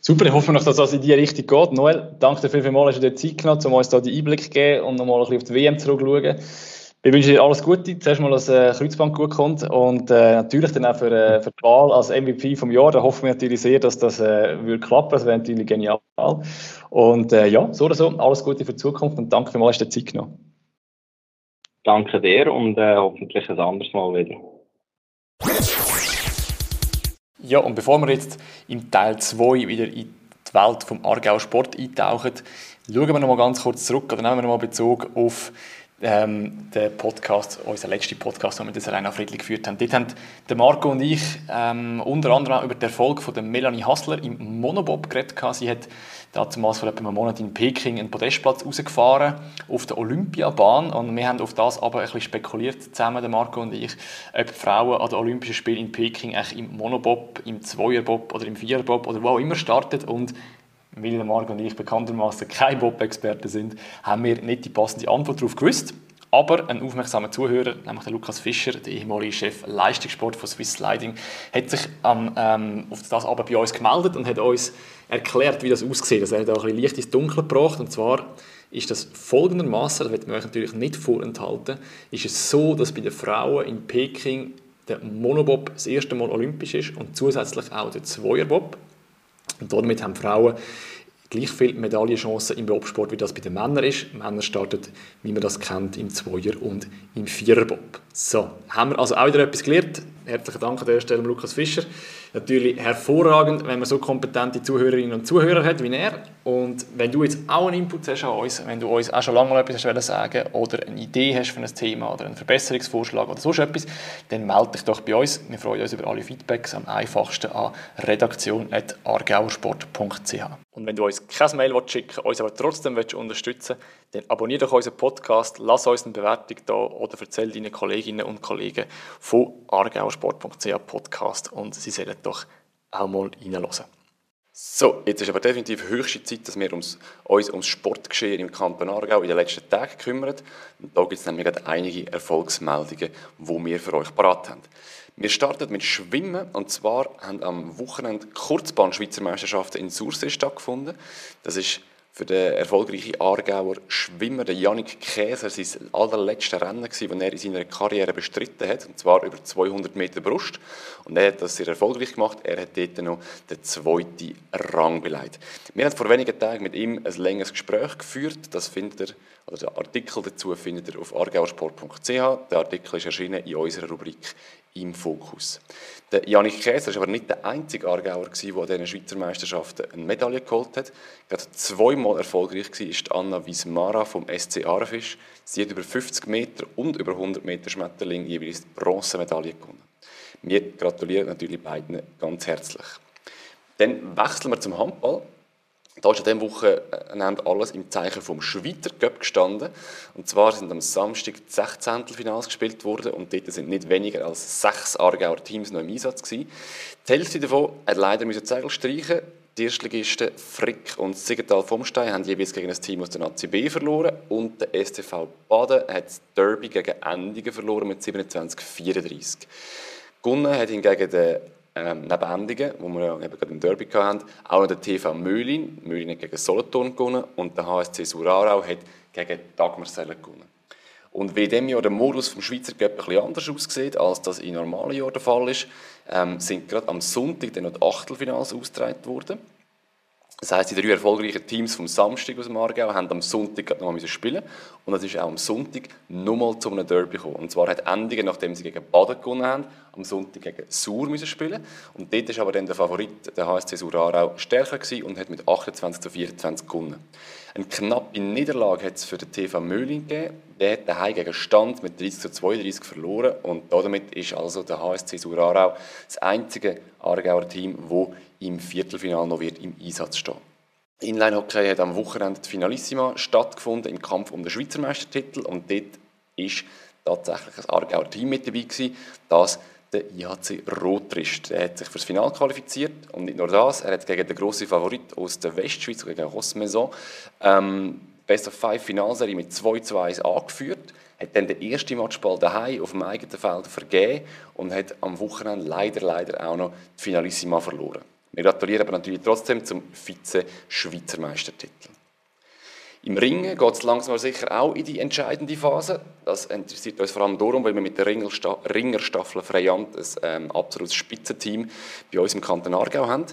Super, ich hoffe noch, dass das in die Richtung geht. Noel, danke dir vielmals, dass du dir Zeit genommen hast, um uns da die Einblick zu geben und nochmal ein bisschen auf die WM zurückzuschauen. Ich wünsche dir alles Gute. Zuerst mal, dass äh, Kreuzband gut kommt und äh, natürlich dann auch für, äh, für die Wahl als MVP vom Jahr. Da hoffen wir natürlich sehr, dass das äh, würde klappen. Das wäre natürlich genial. Und äh, ja, so oder so, alles Gute für die Zukunft und danke vielmals, dass du Zeit genommen Danke dir und äh, hoffentlich ein anderes Mal wieder. Ja, und bevor wir jetzt im Teil 2 wieder in die Welt vom Aargau Sport eintauchen, schauen wir noch mal ganz kurz zurück oder nehmen wir noch mal Bezug auf ähm, der Podcast, unser letzter Podcast, den wir das Arena Friedli geführt haben. Dort haben Marco und ich ähm, unter anderem über den Erfolg von der Melanie Hassler im Monobob geredet. Sie hat damals vor etwa einem Monat in Peking einen Podestplatz rausgefahren auf der Olympiabahn und wir haben auf das aber ein bisschen spekuliert zusammen, Marco und ich, ob Frauen an den Olympischen Spielen in Peking im Monobob, im Zweierbob oder im Viererbob oder wo auch immer startet und weil der Marco und ich bekanntermaßen keine Bob-Experten sind, haben wir nicht die passende Antwort darauf gewusst. Aber ein aufmerksamer Zuhörer, nämlich der Lukas Fischer, der ehemalige Chef Leistungssport von Swiss Sliding, hat sich ähm, auf das aber bei uns gemeldet und hat uns erklärt, wie das aussieht. Also er hat auch ein bisschen Licht ins Dunkel gebracht. Und zwar ist das folgendermaßen, das wird man euch natürlich nicht vorenthalten, ist es so, dass bei den Frauen in Peking der Monobob das erste Mal olympisch ist und zusätzlich auch der Zweierbob. Und damit haben Frauen gleich viele Medaillenchancen im Bobsport, wie das bei den Männern ist. Männer starten, wie man das kennt, im Zweier- und im Viererbob. So, haben wir also auch wieder etwas gelernt. Herzlichen Dank an der Stelle Lukas Fischer. Natürlich hervorragend, wenn man so kompetente Zuhörerinnen und Zuhörer hat wie er. Und wenn du jetzt auch einen Input hast an uns, wenn du uns auch schon lange mal etwas hast sagen oder eine Idee hast für ein Thema oder einen Verbesserungsvorschlag oder so etwas, dann melde dich doch bei uns. Wir freuen uns über alle Feedbacks am einfachsten an redaktion.argauersport.ch. Und wenn du uns kein Mail schicken willst, uns aber trotzdem unterstützen willst, dann abonniere doch unseren Podcast, lass uns eine Bewertung da oder erzähl deinen Kolleginnen und Kollegen von argauersport.ch Podcast und sie sollen doch auch mal reinhören. So, jetzt ist aber definitiv höchste Zeit, dass wir uns, uns ums Sportgeschehen im Kanton Aargau in den letzten Tagen kümmern. Und da gibt es nämlich einige Erfolgsmeldungen, die wir für euch parat haben. Wir starten mit Schwimmen und zwar haben am Wochenende Kurzbahn-Schweizer Meisterschaften in Sursee stattgefunden. Das ist für den erfolgreichen Aargauer Schwimmer, Janik Käser, sein allerletztes Rennen das er in seiner Karriere bestritten hat, und zwar über 200 Meter Brust. Und er hat das sehr erfolgreich gemacht. Er hat dort noch den zweiten Rang beleidigt. Wir haben vor wenigen Tagen mit ihm ein längeres Gespräch geführt. Das findet ihr, oder den Artikel dazu findet ihr auf argauersport.ch. Der Artikel ist erschienen in unserer Rubrik im Fokus. Der Janik Käser war aber nicht der einzige Aargauer, der an diesen Schweizer Meisterschaften eine Medaille geholt hat. Gerade zweimal erfolgreich war ist Anna Wismara vom SC Aarfisch. Sie hat über 50 Meter und über 100 Meter Schmetterling jeweils die Bronzemedaille gewonnen. Wir gratulieren natürlich beiden ganz herzlich. Dann wechseln wir zum Handball. Da ist an dieser Woche äh, alles im Zeichen vom Schweizer Cup gestanden. Und zwar sind am Samstag die 16. Finals gespielt worden und dort sind nicht weniger als sechs Aargauer Teams noch im Einsatz gewesen. Die Hälfte davon hat leider müssen Zegel streichen. Die Erstligisten Frick und Siegenthaler Vomstein haben jeweils gegen ein Team aus der Nazi B verloren und der STV Baden hat das Derby gegen Endingen verloren mit 27-34. Gewonnen hat hingegen der ähm, neben Endingen, wo wir ja eben gerade im Derby hatten, auch noch der TV Möhlin. Möhlin hat gegen Solothurn gewonnen und der HSC Surarau hat gegen Dagmarsellen gewonnen. Und wie in diesem Jahr der Modus vom Schweizer Cup ein bisschen anders aussieht, als das in normalen Jahren der Fall ist, ähm, sind gerade am Sonntag dann noch die Achtelfinals ausgetragen worden. Das heisst, die drei erfolgreichen Teams vom Samstag aus dem Aargau haben am Sonntag noch mal spielen und es ist auch am Sonntag nochmal zu einem Derby gekommen. Und zwar hat Endingen, nachdem sie gegen Baden gewonnen haben, am Sonntag gegen Sur müssen spielen und dort ist aber dann der Favorit, der HSC Sur Aarau, stärker gewesen und hat mit 28 zu 24 gewonnen. Eine knappe Niederlage hat es für den TV Möhlin gegeben. Der hat daheim gegen Stand mit 30 zu 32 verloren und damit ist also der HSC Sur Aarau das einzige Aargauer Team, das im Viertelfinale noch wird im Einsatz stehen. Inline-Hockey hat am Wochenende die Finalissima stattgefunden im Kampf um den Schweizer Meistertitel und dort ist tatsächlich ein Aargauer Team mit dabei gewesen, das der IHC Rotrist. Er hat sich fürs Finale qualifiziert und nicht nur das, er hat gegen den grossen Favorit aus der Westschweiz, gegen Rossmaison, ähm, Best of Five Finalserie mit 2 zu 1 angeführt, hat dann den ersten Matchball daheim auf dem eigenen Feld vergeben und hat am Wochenende leider, leider auch noch die Finalissima verloren. Wir gratulieren aber natürlich trotzdem zum Vize-Schweizer Meistertitel. Im Ringen geht es langsam aber sicher auch in die entscheidende Phase. Das interessiert uns vor allem darum, weil wir mit der Ringerstaffel Freiamt ein ähm, absolutes Spitzenteam bei uns im Kanton Aargau haben.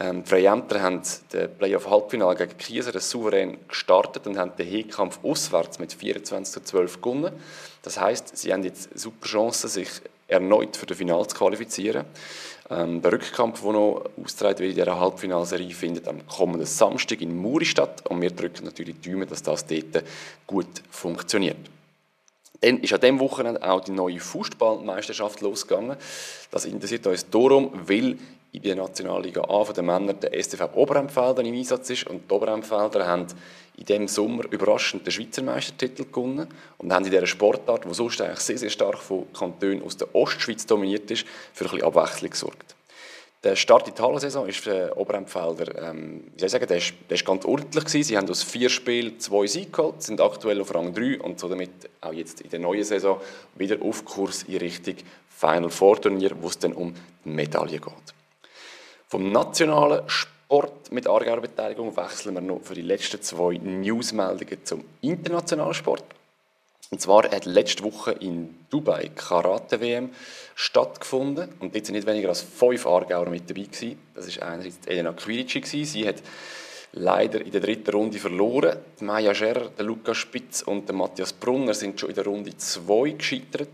Ähm, die Freiamter haben den Playoff-Halbfinale gegen Kieser souverän gestartet und haben den Heekampf auswärts mit 24 zu 12 gewonnen. Das heißt, sie haben jetzt super Chancen, sich erneut für das Finale zu qualifizieren. Ähm, der Rückkampf, der noch ausgetragen wird in dieser Halbfinalserie, findet am kommenden Samstag in Muri statt. Und wir drücken natürlich die Daumen, dass das dort gut funktioniert. Dann ist an diesem Wochenende auch die neue Fußballmeisterschaft losgegangen. Das interessiert uns darum, weil in der Nationalliga A von den Männern der STV Oberempfelder im Einsatz ist. Und die Oberempfelder haben in diesem Sommer überraschend den Schweizer Meistertitel gewonnen und haben in dieser Sportart, die sonst eigentlich sehr, sehr stark von Kantonen aus der Ostschweiz dominiert ist, für ein bisschen Abwechslung gesorgt. Der Start in die Hallensaison ist für Oberempfelder, ähm, wie soll ich sagen, der ist, der ist ganz ordentlich gewesen. Sie haben aus vier Spielen zwei Siege geholt, sind aktuell auf Rang 3 und so damit auch jetzt in der neuen Saison wieder auf Kurs in Richtung Final Four Turnier, wo es dann um die Medaille geht. Vom nationalen Sport mit Aargauer Beteiligung wechseln wir noch für die letzten zwei Newsmeldungen zum internationalen Sport. Und zwar hat letzte Woche in Dubai Karate-WM stattgefunden. Und dort sind nicht weniger als fünf Aargauer mit dabei gewesen. Das war einerseits Elena Quirici. Sie hat leider in der dritten Runde verloren. Die Maya Scherer, der Lukas Spitz und der Matthias Brunner sind schon in der Runde 2 gescheitert.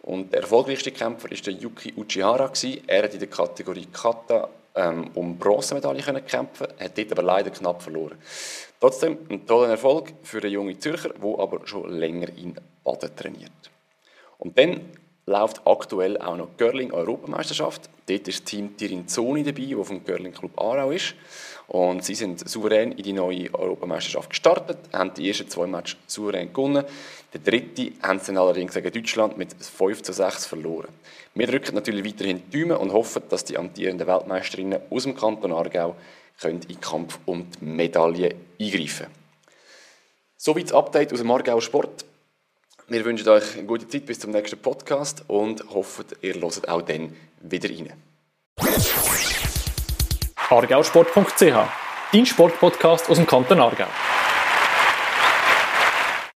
Und der erfolgreichste Kämpfer war der Yuki Uchihara. Er hat in der Kategorie Kata ähm, um Bronzemedaille können kämpfen, hat dort aber leider knapp verloren. Trotzdem ein toller Erfolg für den jungen Zürcher, der aber schon länger in Baden trainiert. Und dann läuft aktuell auch noch die Curling-Europameisterschaft. Dort ist das Team Tirinzoni dabei, das vom Curling Club Aarau ist. Und sie sind souverän in die neue Europameisterschaft gestartet, haben die ersten zwei Matches souverän gewonnen. Der dritte haben sie allerdings gegen Deutschland mit 5 zu 6 verloren. Wir drücken natürlich weiterhin die Daumen und hoffen, dass die amtierenden Weltmeisterinnen aus dem Kanton Aargau können in den Kampf um die Medaille eingreifen können. Soweit das Update aus dem Aargauer Sport. Wir wünschen euch eine gute Zeit bis zum nächsten Podcast und hoffen, ihr hört auch dann wieder rein. argausport.ch, dein Sportpodcast aus dem Kanton Aargau.